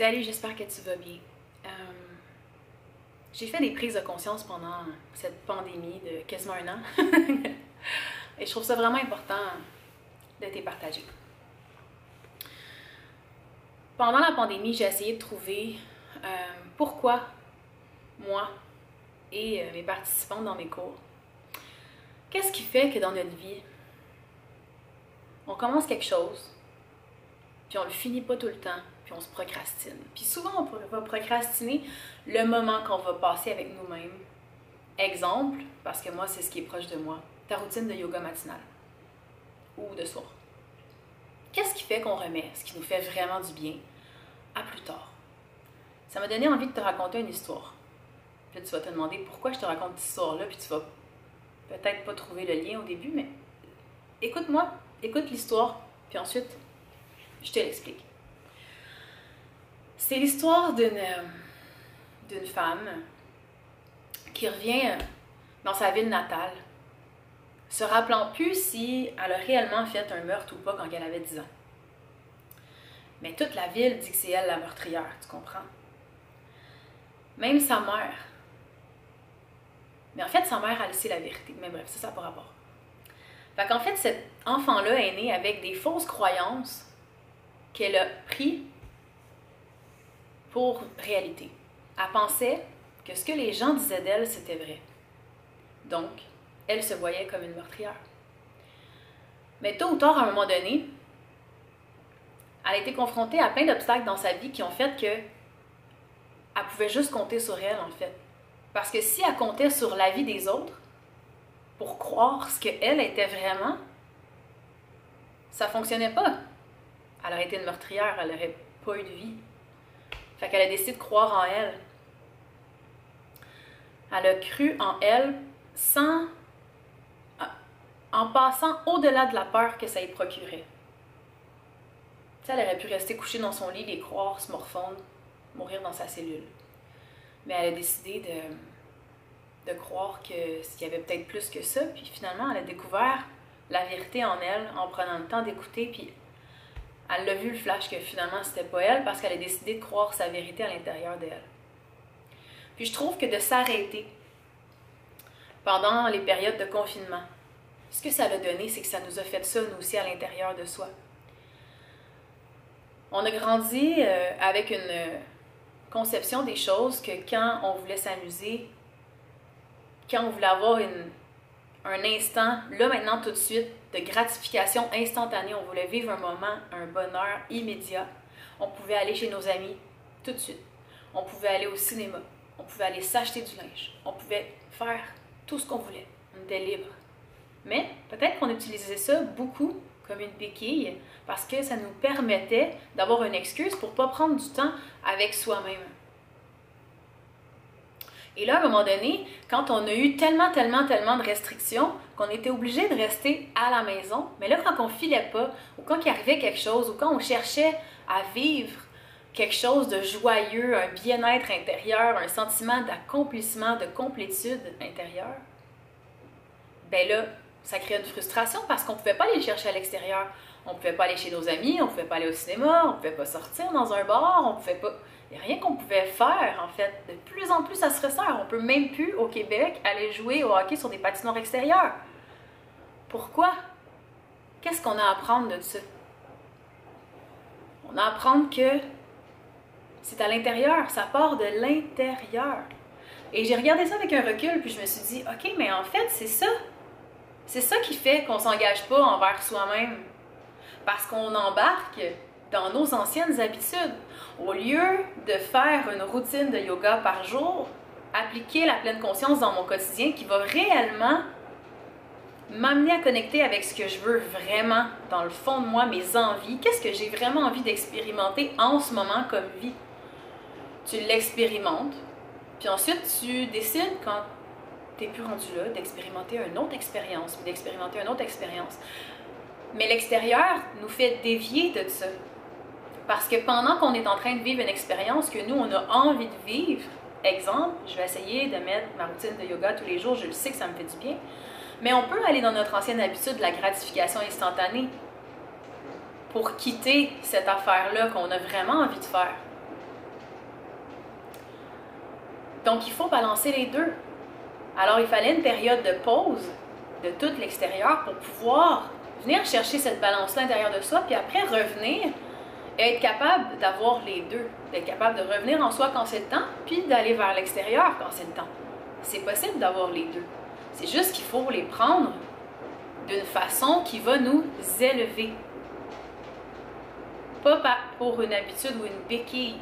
Salut, j'espère que tu vas bien. Euh, j'ai fait des prises de conscience pendant cette pandémie de quasiment un an. Et je trouve ça vraiment important de t'y partager. Pendant la pandémie, j'ai essayé de trouver euh, pourquoi moi et euh, mes participants dans mes cours, qu'est-ce qui fait que dans notre vie, on commence quelque chose, puis on le finit pas tout le temps, puis on se procrastine. Puis souvent, on va procrastiner le moment qu'on va passer avec nous-mêmes. Exemple, parce que moi, c'est ce qui est proche de moi, ta routine de yoga matinale ou de soir. Qu'est-ce qui fait qu'on remet ce qui nous fait vraiment du bien à plus tard? Ça m'a donné envie de te raconter une histoire. Puis tu vas te demander pourquoi je te raconte cette histoire-là, puis tu vas peut-être pas trouver le lien au début, mais écoute-moi, écoute l'histoire, puis ensuite, je te l'explique. C'est l'histoire d'une femme qui revient dans sa ville natale, se rappelant plus si elle a réellement fait un meurtre ou pas quand elle avait 10 ans. Mais toute la ville dit que c'est elle la meurtrière, tu comprends? Même sa mère. Mais en fait, sa mère a laissé la vérité. Mais bref, ça, ça n'a pas rapport. Fait fait, cet enfant-là est né avec des fausses croyances qu'elle a pris pour réalité. Elle pensait que ce que les gens disaient d'elle, c'était vrai. Donc, elle se voyait comme une meurtrière. Mais tôt ou tard, à un moment donné, elle a été confrontée à plein d'obstacles dans sa vie qui ont fait que elle pouvait juste compter sur elle, en fait. Parce que si elle comptait sur la vie des autres pour croire ce qu'elle était vraiment, ça fonctionnait pas. Elle aurait été une meurtrière, elle n'aurait pas eu de vie. Fait qu'elle a décidé de croire en elle. Elle a cru en elle sans. en passant au-delà de la peur que ça y procurait. Tu sais, elle aurait pu rester couchée dans son lit, les croire, se morfondre, mourir dans sa cellule. Mais elle a décidé de, de croire qu'il y avait peut-être plus que ça, puis finalement, elle a découvert la vérité en elle en prenant le temps d'écouter, puis elle l'a vu le flash que finalement c'était pas elle parce qu'elle a décidé de croire sa vérité à l'intérieur d'elle. Puis je trouve que de s'arrêter pendant les périodes de confinement, ce que ça a donné, c'est que ça nous a fait ça, nous aussi, à l'intérieur de soi. On a grandi euh, avec une conception des choses que quand on voulait s'amuser, quand on voulait avoir un instant, là maintenant tout de suite, de gratification instantanée. On voulait vivre un moment, un bonheur immédiat. On pouvait aller chez nos amis tout de suite. On pouvait aller au cinéma. On pouvait aller s'acheter du linge. On pouvait faire tout ce qu'on voulait. On était libre. Mais peut-être qu'on utilisait ça beaucoup comme une béquille parce que ça nous permettait d'avoir une excuse pour pas prendre du temps avec soi-même. Et là, à un moment donné, quand on a eu tellement, tellement, tellement de restrictions qu'on était obligé de rester à la maison, mais là, quand on filait pas, ou quand il arrivait quelque chose, ou quand on cherchait à vivre quelque chose de joyeux, un bien-être intérieur, un sentiment d'accomplissement, de complétude intérieure, ben là, ça créait une frustration parce qu'on ne pouvait pas aller le chercher à l'extérieur. On ne pouvait pas aller chez nos amis, on ne pouvait pas aller au cinéma, on ne pouvait pas sortir dans un bar, on pouvait pas. Il n'y a rien qu'on pouvait faire, en fait. De plus en plus, ça se resserre. On peut même plus, au Québec, aller jouer au hockey sur des patinoires extérieures. Pourquoi? Qu'est-ce qu'on a à apprendre de ça? On a à apprendre que c'est à l'intérieur, ça part de l'intérieur. Et j'ai regardé ça avec un recul, puis je me suis dit, OK, mais en fait, c'est ça. C'est ça qui fait qu'on s'engage pas envers soi-même. Parce qu'on embarque dans nos anciennes habitudes. Au lieu de faire une routine de yoga par jour, appliquer la pleine conscience dans mon quotidien qui va réellement m'amener à connecter avec ce que je veux vraiment dans le fond de moi, mes envies. Qu'est-ce que j'ai vraiment envie d'expérimenter en ce moment comme vie? Tu l'expérimentes, puis ensuite tu décides quand tu n'es plus rendu là d'expérimenter une autre expérience, d'expérimenter une autre expérience. Mais l'extérieur nous fait dévier de ça. Parce que pendant qu'on est en train de vivre une expérience que nous, on a envie de vivre, exemple, je vais essayer de mettre ma routine de yoga tous les jours, je le sais que ça me fait du bien, mais on peut aller dans notre ancienne habitude de la gratification instantanée pour quitter cette affaire-là qu'on a vraiment envie de faire. Donc, il faut balancer les deux. Alors, il fallait une période de pause de tout l'extérieur pour pouvoir venir chercher cette balance-là à l'intérieur de soi, puis après revenir être capable d'avoir les deux, d'être capable de revenir en soi quand c'est le temps, puis d'aller vers l'extérieur quand c'est le temps. C'est possible d'avoir les deux. C'est juste qu'il faut les prendre d'une façon qui va nous élever. Pas pour une habitude ou une béquille.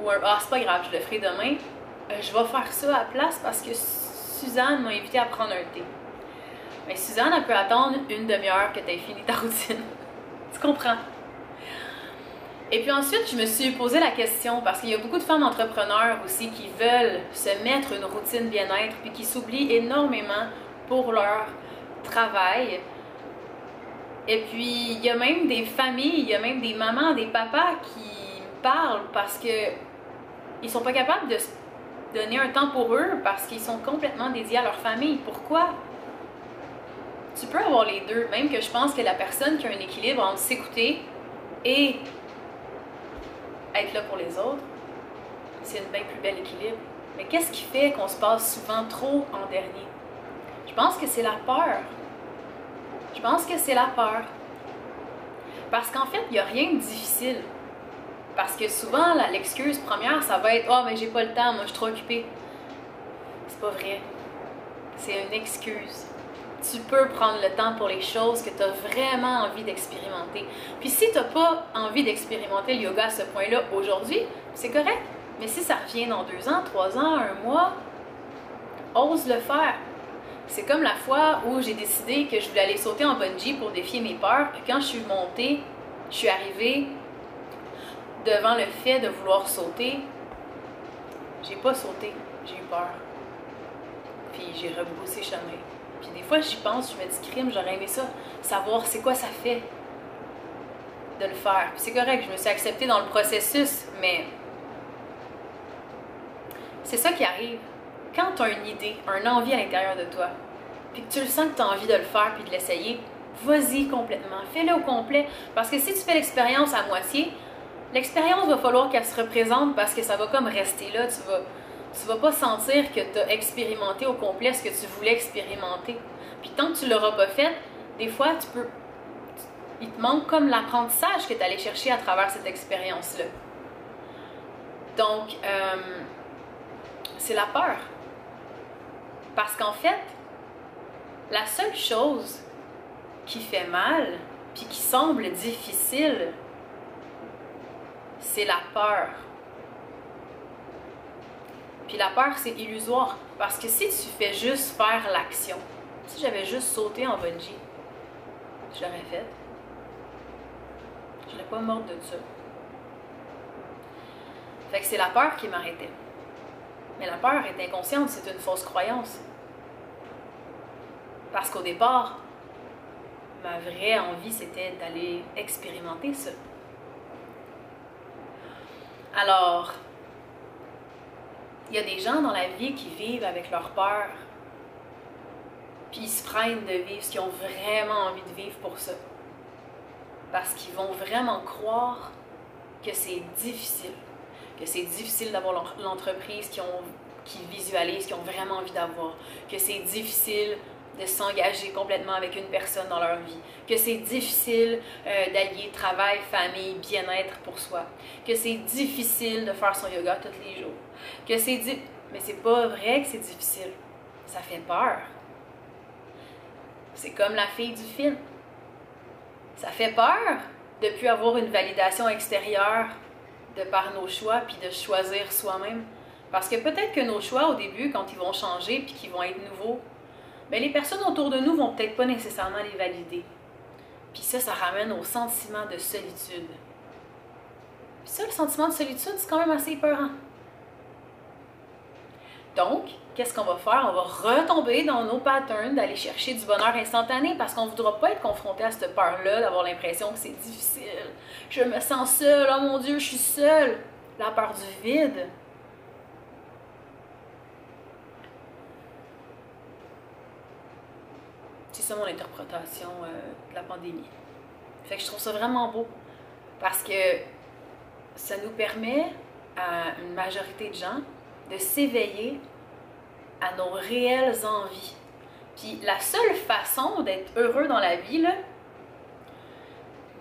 Ou un Ah, c'est pas grave, je le ferai demain. Euh, je vais faire ça à la place parce que Suzanne m'a invité à prendre un thé. Mais Suzanne, elle peut attendre une demi-heure que tu aies fini ta routine. tu comprends? Et puis ensuite, je me suis posé la question, parce qu'il y a beaucoup de femmes entrepreneurs aussi qui veulent se mettre une routine bien-être, puis qui s'oublient énormément pour leur travail. Et puis, il y a même des familles, il y a même des mamans, des papas qui parlent parce que ils sont pas capables de donner un temps pour eux parce qu'ils sont complètement dédiés à leur famille. Pourquoi? Tu peux avoir les deux, même que je pense que la personne qui a un équilibre entre s'écouter et être là pour les autres, c'est un bien plus bel équilibre. Mais qu'est-ce qui fait qu'on se passe souvent trop en dernier? Je pense que c'est la peur. Je pense que c'est la peur. Parce qu'en fait, il n'y a rien de difficile. Parce que souvent, l'excuse première, ça va être Oh, mais j'ai pas le temps, moi je suis trop occupée. C'est pas vrai. C'est une excuse. Tu peux prendre le temps pour les choses que tu as vraiment envie d'expérimenter. Puis si tu n'as pas envie d'expérimenter le yoga à ce point-là aujourd'hui, c'est correct. Mais si ça revient dans deux ans, trois ans, un mois, ose le faire. C'est comme la fois où j'ai décidé que je voulais aller sauter en bungee pour défier mes peurs. Puis quand je suis montée, je suis arrivée devant le fait de vouloir sauter. J'ai pas sauté, j'ai eu peur. Puis j'ai rebroussé chemin. Puis des fois, j'y pense, je me dis crime, j'aurais aimé ça, savoir c'est quoi ça fait de le faire. Puis c'est correct, je me suis acceptée dans le processus, mais c'est ça qui arrive quand tu as une idée, un envie à l'intérieur de toi, puis que tu le sens que tu as envie de le faire puis de l'essayer, vas-y complètement. Fais-le au complet. Parce que si tu fais l'expérience à moitié, l'expérience va falloir qu'elle se représente parce que ça va comme rester là. Tu vas, tu vas pas sentir que tu as expérimenté au complet ce que tu voulais expérimenter. Puis tant que tu l'auras pas fait, des fois, tu peux. Il te manque comme l'apprentissage que tu allais chercher à travers cette expérience-là. Donc, euh, c'est la peur. Parce qu'en fait, la seule chose qui fait mal, puis qui semble difficile, c'est la peur. Puis la peur, c'est illusoire. Parce que si tu fais juste faire l'action, si j'avais juste sauté en bungee, je l'aurais fait. Je n'aurais pas morte de ça. Fait que c'est la peur qui m'arrêtait. Mais la peur est inconsciente, c'est une fausse croyance. Parce qu'au départ, ma vraie envie, c'était d'aller expérimenter ça. Alors, il y a des gens dans la vie qui vivent avec leur peur, puis ils se freinent de vivre ce qu'ils ont vraiment envie de vivre pour ça. Parce qu'ils vont vraiment croire que c'est difficile. Que c'est difficile d'avoir l'entreprise qui, ont, qui visualise, qui ont vraiment envie d'avoir, que c'est difficile de s'engager complètement avec une personne dans leur vie, que c'est difficile euh, d'allier travail, famille, bien-être pour soi, que c'est difficile de faire son yoga tous les jours, que c'est di mais c'est pas vrai que c'est difficile. Ça fait peur. C'est comme la fille du film. Ça fait peur de plus avoir une validation extérieure de par nos choix, puis de choisir soi-même. Parce que peut-être que nos choix au début, quand ils vont changer, puis qu'ils vont être nouveaux, ben, les personnes autour de nous vont peut-être pas nécessairement les valider. Puis ça, ça ramène au sentiment de solitude. Puis ça, le sentiment de solitude, c'est quand même assez peurant. Donc, qu'est-ce qu'on va faire? On va retomber dans nos patterns d'aller chercher du bonheur instantané parce qu'on ne voudra pas être confronté à cette peur-là, d'avoir l'impression que c'est difficile. Je me sens seule, oh mon Dieu, je suis seule. La peur du vide. Ça mon interprétation euh, de la pandémie. Fait que je trouve ça vraiment beau parce que ça nous permet à une majorité de gens de s'éveiller à nos réelles envies. Puis la seule façon d'être heureux dans la vie, là,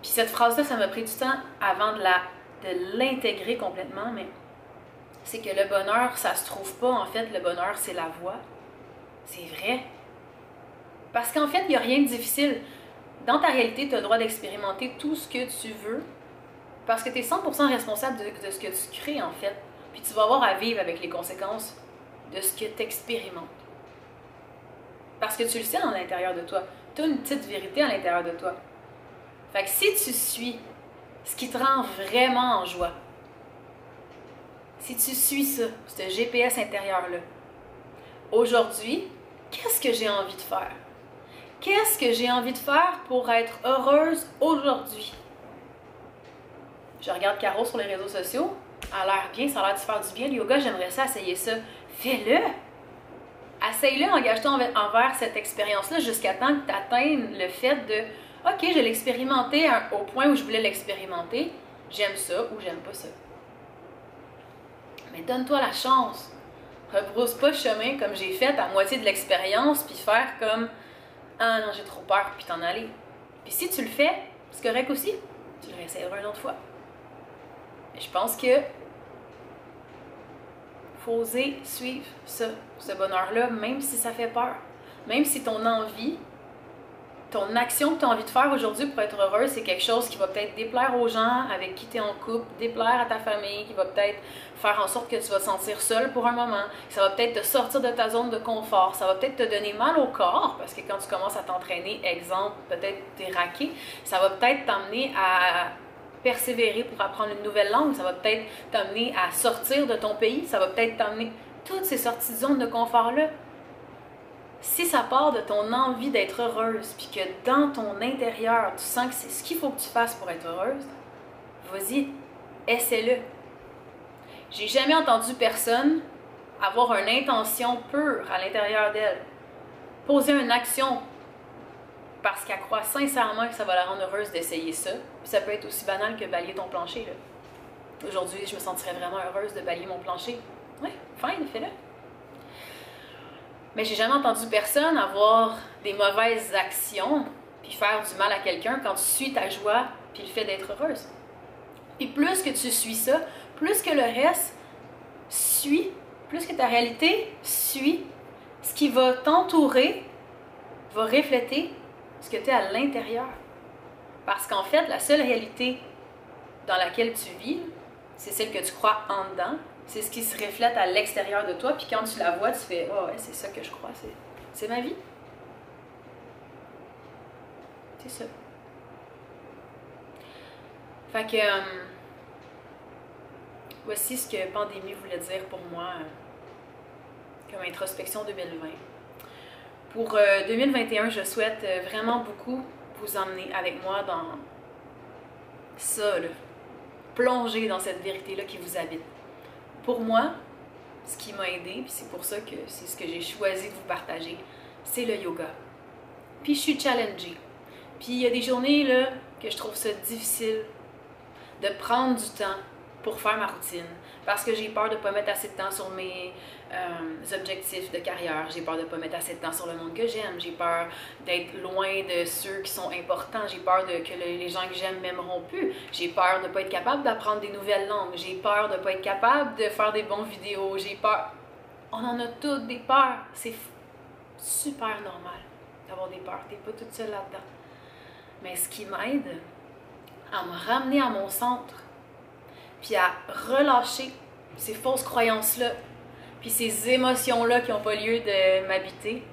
puis cette phrase-là, ça m'a pris du temps avant de la de l'intégrer complètement, mais c'est que le bonheur, ça se trouve pas. En fait, le bonheur, c'est la voie. C'est vrai. Parce qu'en fait, il n'y a rien de difficile. Dans ta réalité, tu as le droit d'expérimenter tout ce que tu veux parce que tu es 100% responsable de, ce que tu crées, en fait. Puis tu vas avoir à vivre avec les conséquences de ce que tu expérimentes. Parce que tu le sais à l'intérieur de toi. Tu as une petite vérité à l'intérieur de toi. Fait que si tu suis ce qui te rend vraiment en joie, si tu suis ça, ce GPS intérieur-là, aujourd'hui, qu'est-ce que j'ai envie de faire? Qu'est-ce que j'ai envie de faire pour être heureuse aujourd'hui? Je regarde Caro sur les réseaux sociaux. Elle a l'air bien, ça a l'air de faire du bien. Le yoga, j'aimerais ça essayer ça. Fais-le! Essaye-le, engage-toi envers cette expérience-là jusqu'à temps que tu atteignes le fait de OK, je l'ai expérimenté au point où je voulais l'expérimenter. J'aime ça ou j'aime pas ça. Mais donne-toi la chance. Rebrousse pas chemin comme j'ai fait à moitié de l'expérience, puis faire comme Ah non, j'ai trop peur, puis t'en aller. Puis si tu le fais, c'est correct aussi. Tu le réessayeras une autre fois. Mais je pense que faut oser suivre ça, ce bonheur-là, même si ça fait peur. Même si ton envie ton action que tu as envie de faire aujourd'hui pour être heureuse, c'est quelque chose qui va peut-être déplaire aux gens avec qui tu es en couple, déplaire à ta famille, qui va peut-être faire en sorte que tu vas te sentir seul pour un moment. Ça va peut-être te sortir de ta zone de confort. Ça va peut-être te donner mal au corps, parce que quand tu commences à t'entraîner, exemple, peut-être t'es raqué, ça va peut-être t'amener à persévérer pour apprendre une nouvelle langue. Ça va peut-être t'amener à sortir de ton pays. Ça va peut-être t'amener toutes ces sorties de zone de confort-là si ça part de ton envie d'être heureuse, puis que dans ton intérieur, tu sens que c'est ce qu'il faut que tu fasses pour être heureuse, vas-y, essaie-le. J'ai jamais entendu personne avoir une intention pure à l'intérieur d'elle. Poser une action parce qu'elle croit sincèrement que ça va la rendre heureuse d'essayer ça. Ça peut être aussi banal que balayer ton plancher. Aujourd'hui, je me sentirais vraiment heureuse de balayer mon plancher. Oui, fine, fais-le. Mais j'ai jamais entendu personne avoir des mauvaises actions puis faire du mal à quelqu'un quand tu suis ta joie puis le fait d'être heureuse. Et plus que tu suis ça, plus que le reste suit, plus que ta réalité suit, ce qui va t'entourer va refléter ce que tu es à l'intérieur. Parce qu'en fait, la seule réalité dans laquelle tu vis, c'est celle que tu crois en dedans, c'est ce qui se reflète à l'extérieur de toi, puis quand tu la vois, tu fais Oh, ouais, c'est ça que je crois, c'est ma vie. C'est ça. Fait que. Euh, voici ce que pandémie voulait dire pour moi euh, comme introspection 2020. Pour 2021, euh, je souhaite vraiment beaucoup vous emmener avec moi dans ça, là, plonger dans cette vérité-là qui vous habite pour moi, ce qui m'a aidé, puis c'est pour ça que c'est ce que j'ai choisi de vous partager, c'est le yoga. Puis je suis challengée. Puis il y a des journées là, que je trouve ça difficile de prendre du temps pour faire ma routine. Parce que j'ai peur de ne pas mettre assez de temps sur mes euh, objectifs de carrière. J'ai peur de ne pas mettre assez de temps sur le monde que j'aime. J'ai peur d'être loin de ceux qui sont importants. J'ai peur que les gens que j'aime m'aimeront plus. J'ai peur de ne pas être capable d'apprendre des nouvelles langues. J'ai peur de ne pas être capable de faire des bons vidéos. J'ai peur. On en a toutes des peurs. C'est super normal d'avoir des peurs. Tu n'es pas toute seule là-dedans. Mais ce qui m'aide à me ramener à mon centre, puis à relâcher ces fausses croyances-là, puis ces émotions-là qui n'ont pas lieu de m'habiter,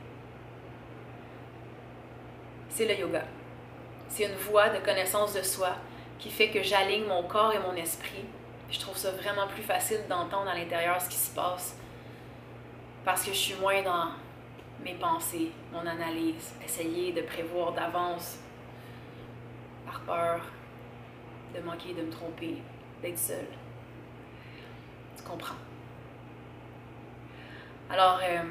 c'est le yoga. C'est une voie de connaissance de soi qui fait que j'aligne mon corps et mon esprit. Je trouve ça vraiment plus facile d'entendre à l'intérieur ce qui se passe parce que je suis moins dans mes pensées, mon analyse, essayer de prévoir d'avance par peur de manquer, de me tromper, d'être seule. Tu comprends? Alors, euh,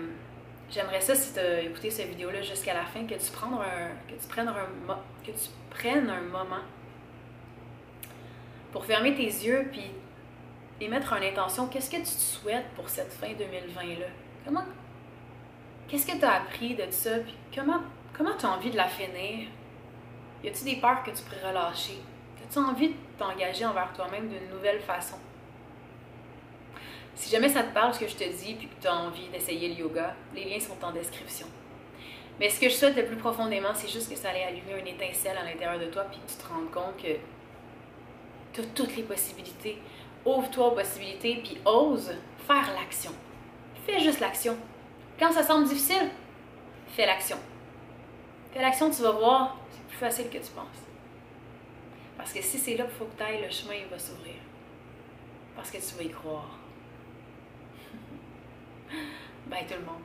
j'aimerais ça, si tu as écouté cette vidéo-là jusqu'à la fin, que tu, prennes un, que, tu un, que tu prennes un moment pour fermer tes yeux puis émettre une intention. Qu'est-ce que tu te souhaites pour cette fin 2020-là? Comment. Qu'est-ce que tu as appris de ça? Puis comment comment tu as envie de la finir? Y a-t-il des peurs que tu pourrais relâcher? As-tu envie de t'engager envers toi-même d'une nouvelle façon? Si jamais ça te parle ce que je te dis puis que tu as envie d'essayer le yoga, les liens sont en description. Mais ce que je souhaite le plus profondément, c'est juste que ça allait allumer une étincelle à l'intérieur de toi puis que tu te rendes compte que tu as toutes les possibilités. Ouvre-toi aux possibilités puis ose faire l'action. Fais juste l'action. Quand ça semble difficile, fais l'action. Fais l'action, tu vas voir, c'est plus facile que tu penses. Parce que si c'est là qu'il faut que tu ailles, le chemin va s'ouvrir. Parce que tu vas y croire. Bye tout le monde.